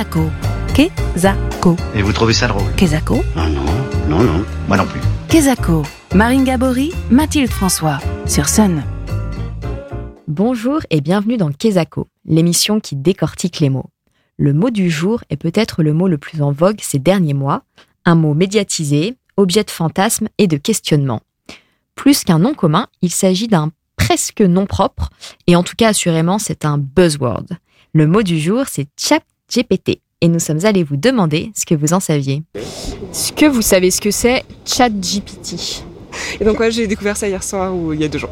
Kezako. Kezako. Et vous trouvez ça drôle Kezako. Ah non, non, non, moi non plus. Kezako. Marine Gabory, Mathilde François. Sur Sun. Bonjour et bienvenue dans Kezako, l'émission qui décortique les mots. Le mot du jour est peut-être le mot le plus en vogue ces derniers mois, un mot médiatisé, objet de fantasme et de questionnement. Plus qu'un nom commun, il s'agit d'un presque nom propre, et en tout cas assurément c'est un buzzword. Le mot du jour c'est ChatGPT, et nous sommes allés vous demander ce que vous en saviez. Est-ce que vous savez ce que c'est ChatGPT Et donc ouais, j'ai découvert ça hier soir ou il y a deux jours.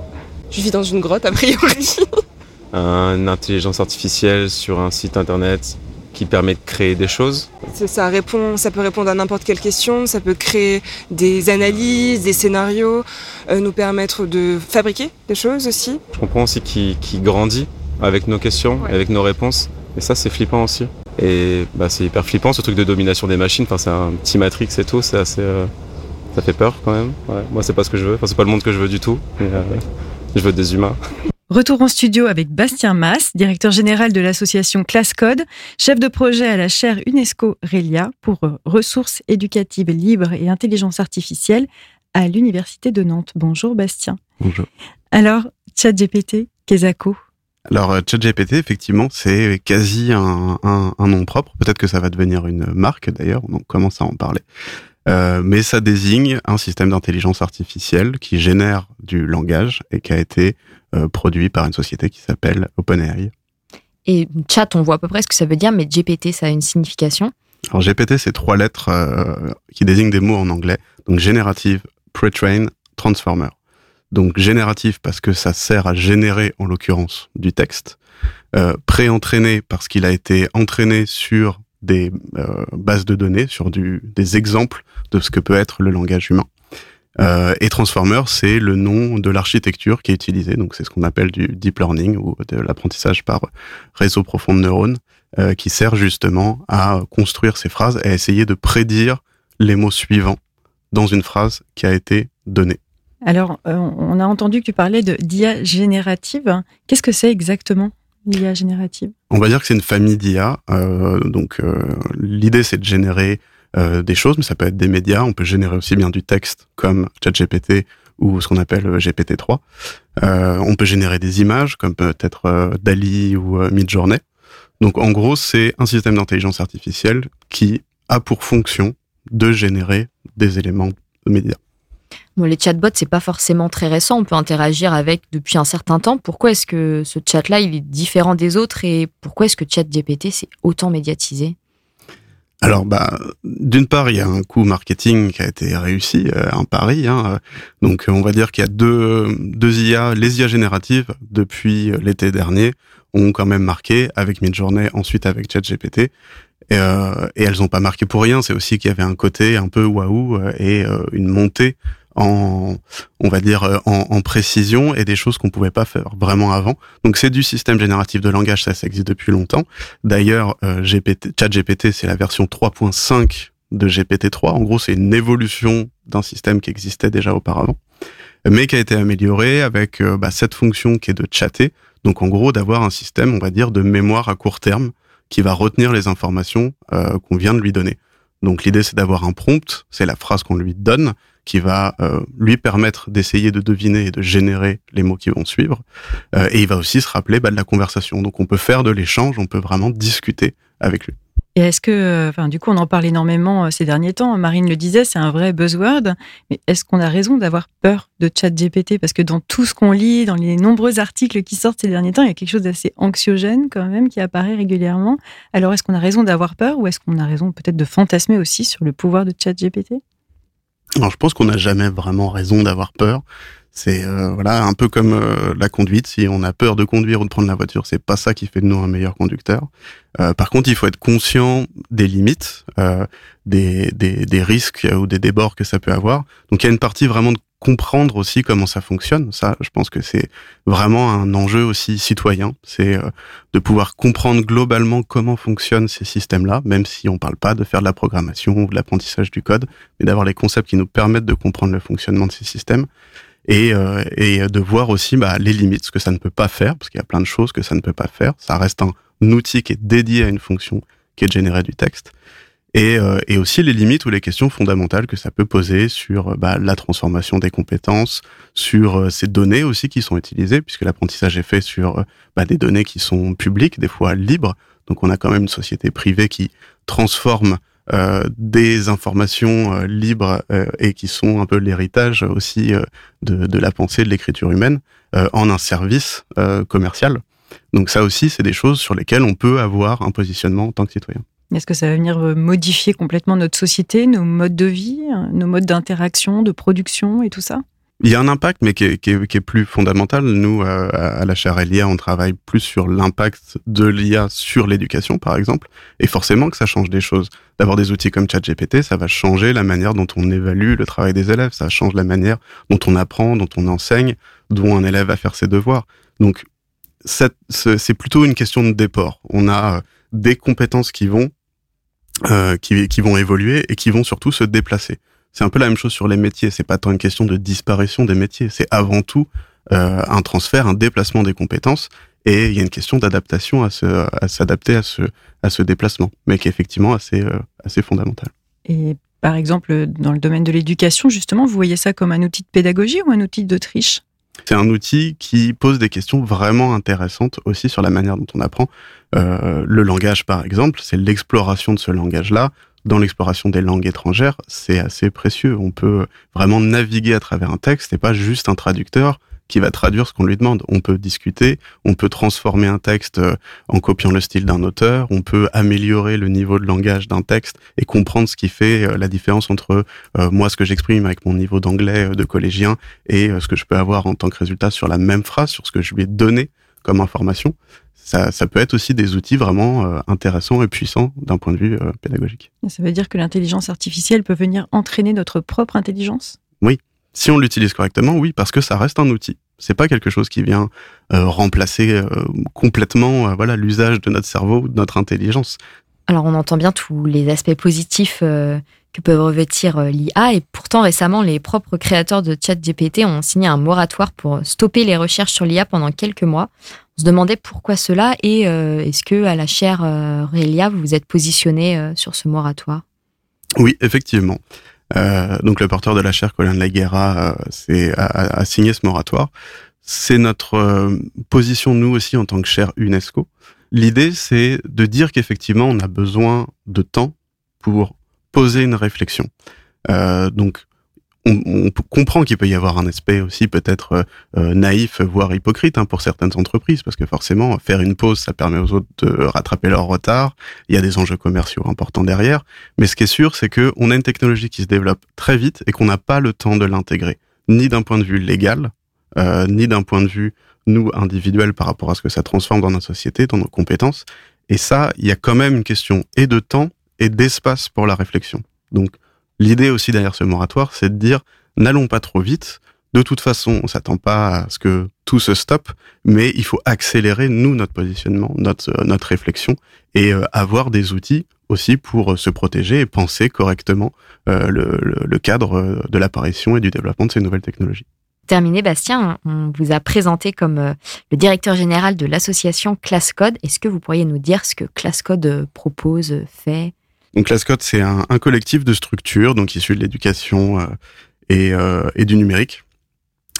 Je vis dans une grotte a priori. Une intelligence artificielle sur un site internet qui permet de créer des choses. Ça répond, ça peut répondre à n'importe quelle question, ça peut créer des analyses, des scénarios, euh, nous permettre de fabriquer des choses aussi. Je comprends aussi qu'il qu'il grandit avec nos questions, Ouais. avec nos réponses. Et ça, c'est flippant aussi. Et bah, c'est hyper flippant ce truc de domination des machines. Enfin, c'est un petit Matrix et tout. C'est assez. euh, ça fait peur quand même. Ouais. Moi, c'est pas ce que je veux. Enfin, c'est pas le monde que je veux du tout. Mais, euh, je veux des humains. Retour en studio avec Bastien Mass, directeur général de l'association Classe Code, chef de projet à la chaire UNESCO RELIA pour euh, ressources éducatives libres et intelligence artificielle à l'Université de Nantes. Bonjour Bastien. Bonjour. Alors, ChatGPT, Kezako. Alors, euh, ChatGPT, effectivement, c'est quasi un, un, un nom propre. Peut-être que ça va devenir une marque, d'ailleurs. On commence à en parler. Euh, mais ça désigne un système d'intelligence artificielle qui génère du langage et qui a été euh, produit par une société qui s'appelle OpenAI. Et chat, on voit à peu près ce que ça veut dire, mais GPT, ça a une signification? Alors, GPT, c'est trois lettres euh, qui désignent des mots en anglais. Donc, générative, pre-train, transformer. Donc, génératif parce que ça sert à générer, en l'occurrence, du texte. Euh, pré-entraîné parce qu'il a été entraîné sur des euh, bases de données, sur des exemples de ce que peut être le langage humain. Euh, et Transformer, c'est le nom de l'architecture qui est utilisée. Donc, c'est ce qu'on appelle du deep learning ou de l'apprentissage par réseau profond de neurones, euh, qui sert justement à construire ces phrases et à essayer de prédire les mots suivants dans une phrase qui a été donnée. Alors, euh, on a entendu que tu parlais de d'IA générative. Qu'est-ce que c'est exactement l'IA générative? On va dire que c'est une famille d'IA. Euh, donc, euh, l'idée, c'est de générer des choses, mais ça peut être des médias. On peut générer aussi bien du texte comme ChatGPT ou ce qu'on appelle euh, GPT-3. Euh, on peut générer des images comme peut-être Dali ou Midjourney. Donc, en gros, c'est un système d'intelligence artificielle qui a pour fonction de générer des éléments de médias. Bon, les chatbots, c'est pas forcément très récent. On peut interagir avec depuis un certain temps. Pourquoi est-ce que ce chat-là, il est différent des autres et pourquoi est-ce que ChatGPT, c'est autant médiatisé? Alors, bah, d'une part, il y a un coût marketing qui a été réussi, euh, un pari. Hein. Donc, on va dire qu'il y a deux, deux IA, les IA génératives, depuis l'été dernier, ont quand même marqué avec Midjourney, ensuite avec ChatGPT. Et, euh, elles n'ont pas marqué pour rien. C'est aussi qu'il y avait un côté un peu waouh euh, et euh, une montée en, on va dire, euh, en, en précision et des choses qu'on pouvait pas faire vraiment avant. Donc, c'est du système génératif de langage, ça, ça existe depuis longtemps. D'ailleurs, euh, GPT, ChatGPT, c'est la version 3.5 de GPT-3. En gros, c'est une évolution d'un système qui existait déjà auparavant, mais qui a été amélioré avec euh, bah, cette fonction qui est de chatter. Donc, en gros, d'avoir un système, on va dire, de mémoire à court terme qui va retenir les informations euh, qu'on vient de lui donner. Donc, l'idée, c'est d'avoir un prompt, c'est la phrase qu'on lui donne, qui va euh, lui permettre d'essayer de deviner et de générer les mots qui vont suivre. Euh, et il va aussi se rappeler bah, de la conversation. Donc, on peut faire de l'échange, on peut vraiment discuter avec lui. Et est-ce que, euh, enfin, du coup, on en parle énormément ces derniers temps. Marine le disait, c'est un vrai buzzword. Mais est-ce qu'on a raison d'avoir peur de ChatGPT Parce que dans tout ce qu'on lit, dans les nombreux articles qui sortent ces derniers temps, il y a quelque chose d'assez anxiogène quand même qui apparaît régulièrement. Alors, est-ce qu'on a raison d'avoir peur ou est-ce qu'on a raison peut-être de fantasmer aussi sur le pouvoir de ChatGPT Alors, je pense qu'on n'a jamais vraiment raison d'avoir peur. C'est euh, voilà un peu comme euh, la conduite. Si on a peur de conduire ou de prendre la voiture, c'est pas ça qui fait de nous un meilleur conducteur. Euh, par contre, il faut être conscient des limites, euh, des, des, des risques ou des débords que ça peut avoir. Donc, il y a une partie vraiment de comprendre aussi comment ça fonctionne. Ça, je pense que c'est vraiment un enjeu aussi citoyen. C'est euh, de pouvoir comprendre globalement comment fonctionnent ces systèmes-là, même si on parle pas de faire de la programmation ou de l'apprentissage du code, mais d'avoir les concepts qui nous permettent de comprendre le fonctionnement de ces systèmes et, euh, et de voir aussi bah, les limites, ce que ça ne peut pas faire, parce qu'il y a plein de choses que ça ne peut pas faire. Ça reste un outil qui est dédié à une fonction qui est de générer du texte. Et, euh, et, aussi les limites ou les questions fondamentales que ça peut poser sur bah, la transformation des compétences, sur ces données aussi qui sont utilisées, puisque l'apprentissage est fait sur bah, des données qui sont publiques, des fois libres. Donc on a quand même une société privée qui transforme euh, des informations euh, libres euh, et qui sont un peu l'héritage aussi de, la pensée de l'écriture humaine en un service commercial. Donc ça aussi, c'est des choses sur lesquelles on peut avoir un positionnement en tant que citoyen. Est-ce que ça va venir modifier complètement notre société, nos modes de vie, nos modes d'interaction, de production et tout ça? Il y a un impact, mais qui est, qui est, qui est plus fondamental. Nous, euh, à la chaire LIA, on travaille plus sur l'impact de l'IA sur l'éducation, par exemple. Et forcément que ça change des choses. D'avoir des outils comme ChatGPT, ça va changer la manière dont on évalue le travail des élèves. Ça change la manière dont on apprend, dont on enseigne, dont un élève va faire ses devoirs. Donc, c'est plutôt une question de déport. On a euh, des compétences qui vont, euh, qui vont évoluer et qui vont surtout se déplacer. C'est un peu la même chose sur les métiers. C'est pas tant une question de disparition des métiers. C'est avant tout euh, un transfert, un déplacement des compétences. Et il y a une question d'adaptation à, à s'adapter à ce, à ce déplacement, mais qui est effectivement assez, euh, assez fondamental. Et par exemple, dans le domaine de l'éducation, justement, vous voyez ça comme un outil de pédagogie ou un outil de triche? C'est un outil qui pose des questions vraiment intéressantes aussi sur la manière dont on apprend. Euh, le langage, par exemple, c'est l'exploration de ce langage-là dans l'exploration des langues étrangères, c'est assez précieux. On peut vraiment naviguer à travers un texte et pas juste un traducteur qui va traduire ce qu'on lui demande. On peut discuter, on peut transformer un texte euh, en copiant le style d'un auteur, on peut améliorer le niveau de langage d'un texte et comprendre ce qui fait euh, la différence entre euh, moi, ce que j'exprime avec mon niveau d'anglais de collégien et ce que je peux avoir en tant que résultat sur la même phrase, sur ce que je lui ai donné comme information ça, peut être aussi des outils vraiment euh, intéressants et puissants d'un point de vue euh, pédagogique. Ça veut dire que l'intelligence artificielle peut venir entraîner notre propre intelligence? Oui, si on l'utilise correctement, oui, parce que ça reste un outil. C'est pas quelque chose qui vient euh, remplacer complètement voilà l'usage de notre cerveau ou de notre intelligence. Alors on entend bien tous les aspects positifs que peuvent revêtir l'IA et pourtant récemment les propres créateurs de ChatGPT ont signé un moratoire pour stopper les recherches sur l'IA pendant quelques mois se demandait pourquoi cela et euh, est-ce que à la chaire euh, Rélia, vous vous êtes positionné euh, sur ce moratoire? Oui, effectivement. donc le porteur de la chaire, Colin de la Guerra, a, signé ce moratoire. C'est notre position, nous aussi, en tant que chaire UNESCO. L'idée, c'est de dire qu'effectivement, on a besoin de temps pour poser une réflexion. donc, on, comprend qu'il peut y avoir un aspect aussi peut-être euh, euh, naïf, voire hypocrite hein, pour certaines entreprises, parce que forcément, faire une pause, ça permet aux autres de rattraper leur retard. Il y a des enjeux commerciaux importants derrière. Mais ce qui est sûr, c'est que on a une technologie qui se développe très vite et qu'on n'a pas le temps de l'intégrer, ni d'un point de vue légal, euh, ni d'un point de vue nous individuel par rapport à ce que ça transforme dans notre société, dans nos compétences. Et ça, il y a quand même une question et de temps et d'espace pour la réflexion. Donc, L'idée aussi derrière ce moratoire, c'est de dire n'allons pas trop vite. De toute façon, on s'attend pas à ce que tout se stoppe, mais il faut accélérer nous notre positionnement, notre euh, notre réflexion et euh, avoir des outils aussi pour euh, se protéger et penser correctement le, le, cadre de l'apparition et du développement de ces nouvelles technologies. Terminé, Bastien, on vous a présenté comme le directeur général de l'association ClassCode. Est-ce que vous pourriez nous dire ce que ClassCode propose, fait? Donc Classcode, c'est un, collectif de structures, donc issu de l'éducation euh, et, euh, et, du numérique.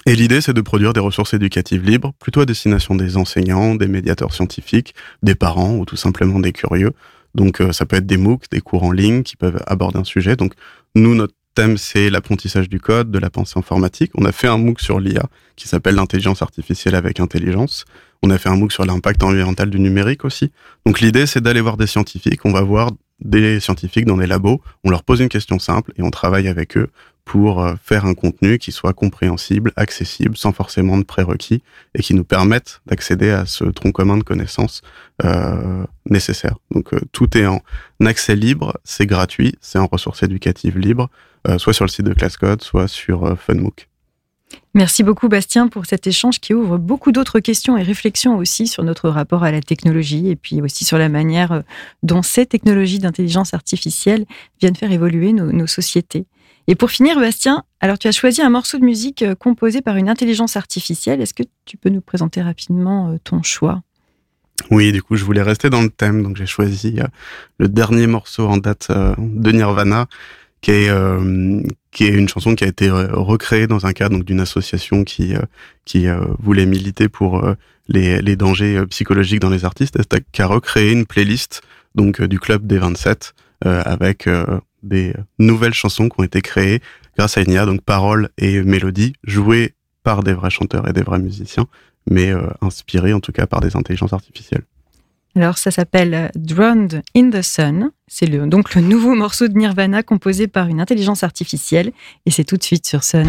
Et l'idée, c'est de produire des ressources éducatives libres, plutôt à destination des enseignants, des médiateurs scientifiques, des parents ou tout simplement des curieux. Donc euh, ça peut être des MOOC, des cours en ligne qui peuvent aborder un sujet. Donc nous, notre thème, c'est l'apprentissage du code, de la pensée informatique. On a fait un MOOC sur l'IA qui s'appelle l'intelligence artificielle avec intelligence. On a fait un MOOC sur l'impact environnemental du numérique aussi. Donc l'idée, c'est d'aller voir des scientifiques. On va voir des scientifiques dans des labos, on leur pose une question simple et on travaille avec eux pour euh, faire un contenu qui soit compréhensible, accessible, sans forcément de prérequis et qui nous permette d'accéder à ce tronc commun de connaissances euh, nécessaires. Donc euh, tout est en accès libre, c'est gratuit, c'est en ressources éducatives libres, euh, soit sur le site de ClassCode, soit sur FunMOOC. Merci beaucoup Bastien pour cet échange qui ouvre beaucoup d'autres questions et réflexions aussi sur notre rapport à la technologie et puis aussi sur la manière euh, dont ces technologies d'intelligence artificielle viennent faire évoluer nos, sociétés. Et pour finir, Bastien, alors tu as choisi un morceau de musique euh, composé par une intelligence artificielle. Est-ce que tu peux nous présenter rapidement euh, ton choix? Oui, du coup, je voulais rester dans le thème, donc j'ai choisi le dernier morceau en date de Nirvana, qui est qui est une chanson qui a été recréée dans un cadre donc d'une association qui qui voulait militer pour les, les dangers psychologiques dans les artistes, qui a recréé une playlist donc du club des 27 avec des nouvelles chansons qui ont été créées grâce à Enya, donc paroles et mélodies jouées par des vrais chanteurs et des vrais musiciens, mais euh, inspirées en tout cas par des intelligences artificielles. Alors ça s'appelle euh, Drowned in the Sun. C'est donc le nouveau morceau de Nirvana composé par une intelligence artificielle et c'est tout de suite sur Sun.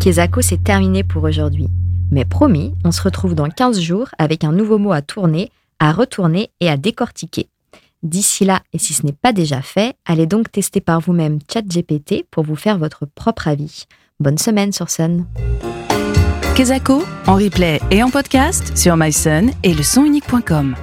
Kezako, c'est terminé pour aujourd'hui. Mais promis, on se retrouve dans 15 jours avec un nouveau mot à tourner, à retourner et à décortiquer. D'ici là, et si ce n'est pas déjà fait, allez donc tester par vous-même ChatGPT pour vous faire votre propre avis. Bonne semaine sur Sun. Kezako, en replay et en podcast sur mysun et le sonunique.com.